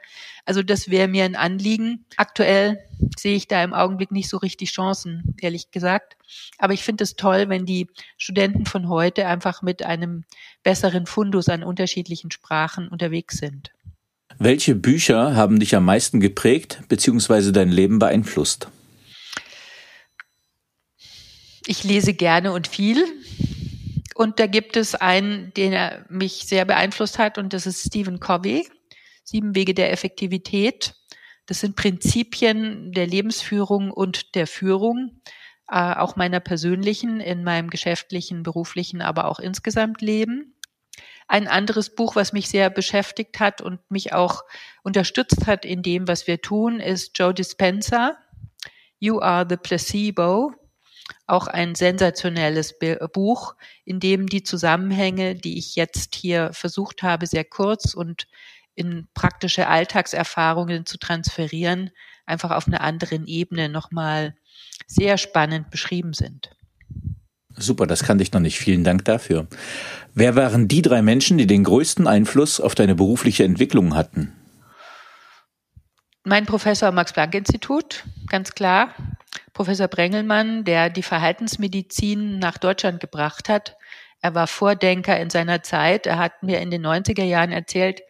Also das wäre mir ein Anliegen. Aktuell sehe ich da im Augenblick nicht so richtig Chancen, ehrlich gesagt. Aber ich finde es toll, wenn die Studenten von heute einfach mit einem besseren Fundus an unterschiedlichen Sprachen unterwegs sind. Welche Bücher haben dich am meisten geprägt bzw. dein Leben beeinflusst? Ich lese gerne und viel. Und da gibt es einen, der mich sehr beeinflusst hat, und das ist Stephen Covey, Sieben Wege der Effektivität. Das sind Prinzipien der Lebensführung und der Führung, äh, auch meiner persönlichen, in meinem geschäftlichen, beruflichen, aber auch insgesamt Leben. Ein anderes Buch, was mich sehr beschäftigt hat und mich auch unterstützt hat in dem, was wir tun, ist Joe Dispenza. You are the placebo auch ein sensationelles Buch, in dem die Zusammenhänge, die ich jetzt hier versucht habe, sehr kurz und in praktische Alltagserfahrungen zu transferieren, einfach auf einer anderen Ebene nochmal sehr spannend beschrieben sind. Super, das kannte ich noch nicht. Vielen Dank dafür. Wer waren die drei Menschen, die den größten Einfluss auf deine berufliche Entwicklung hatten? Mein Professor Max Planck Institut, ganz klar. Professor Brengelmann, der die Verhaltensmedizin nach Deutschland gebracht hat. Er war Vordenker in seiner Zeit. Er hat mir in den 90er Jahren erzählt,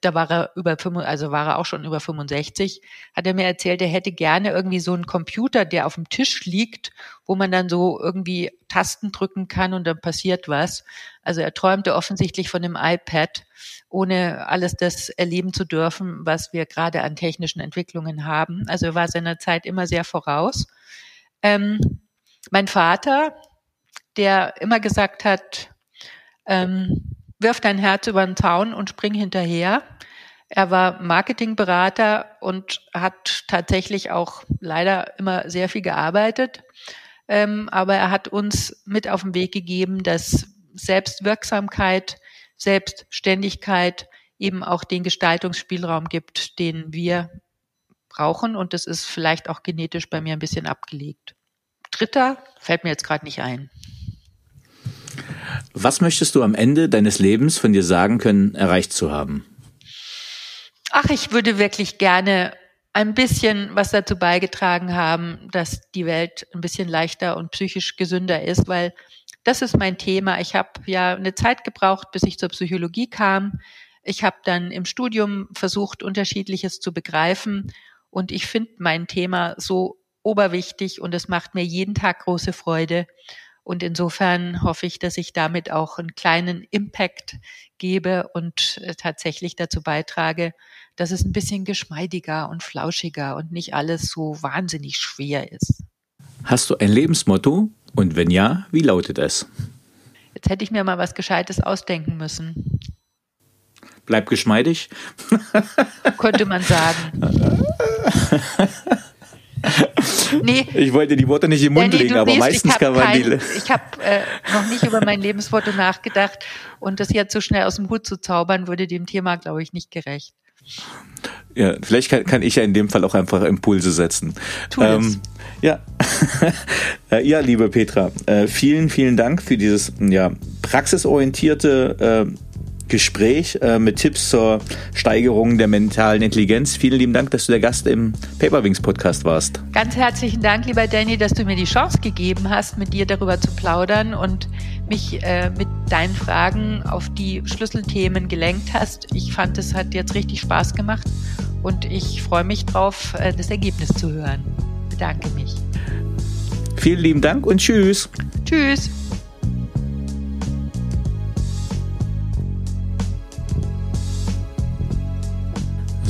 da war er über, also war er auch schon über 65, hat er mir erzählt, er hätte gerne irgendwie so einen Computer, der auf dem Tisch liegt, wo man dann so irgendwie Tasten drücken kann und dann passiert was. Also er träumte offensichtlich von dem iPad, ohne alles das erleben zu dürfen, was wir gerade an technischen Entwicklungen haben. Also er war seiner Zeit immer sehr voraus. Ähm, mein Vater, der immer gesagt hat, ähm, wirf dein Herz über den Zaun und spring hinterher. Er war Marketingberater und hat tatsächlich auch leider immer sehr viel gearbeitet. Ähm, aber er hat uns mit auf den Weg gegeben, dass Selbstwirksamkeit, Selbstständigkeit eben auch den Gestaltungsspielraum gibt, den wir brauchen. Und das ist vielleicht auch genetisch bei mir ein bisschen abgelegt. Dritter fällt mir jetzt gerade nicht ein. Was möchtest du am Ende deines Lebens von dir sagen können, erreicht zu haben? Ach, ich würde wirklich gerne ein bisschen was dazu beigetragen haben, dass die Welt ein bisschen leichter und psychisch gesünder ist, weil das ist mein Thema. Ich habe ja eine Zeit gebraucht, bis ich zur Psychologie kam. Ich habe dann im Studium versucht, unterschiedliches zu begreifen und ich finde mein Thema so oberwichtig und es macht mir jeden Tag große Freude. Und insofern hoffe ich, dass ich damit auch einen kleinen Impact gebe und äh, tatsächlich dazu beitrage, dass es ein bisschen geschmeidiger und flauschiger und nicht alles so wahnsinnig schwer ist. Hast du ein Lebensmotto? Und wenn ja, wie lautet es? Jetzt hätte ich mir mal was Gescheites ausdenken müssen. Bleib geschmeidig? Könnte man sagen. nee. Ich wollte die Worte nicht im Mund nee, legen, aber meistens kann man kein, die. Ich habe äh, noch nicht über mein Lebensmotto nachgedacht und das jetzt so schnell aus dem Hut zu zaubern, würde dem Thema, glaube ich, nicht gerecht. Ja, vielleicht kann, kann ich ja in dem Fall auch einfach Impulse setzen. Tu ähm, ja. Äh, ja, liebe Petra, äh, vielen, vielen Dank für dieses ja, praxisorientierte äh, Gespräch äh, mit Tipps zur Steigerung der mentalen Intelligenz. Vielen lieben Dank, dass du der Gast im Paperwings Podcast warst. Ganz herzlichen Dank, lieber Danny, dass du mir die Chance gegeben hast, mit dir darüber zu plaudern und mich äh, mit deinen Fragen auf die Schlüsselthemen gelenkt hast. Ich fand, es hat jetzt richtig Spaß gemacht und ich freue mich drauf, äh, das Ergebnis zu hören. Bedanke mich. Vielen lieben Dank und tschüss. Tschüss.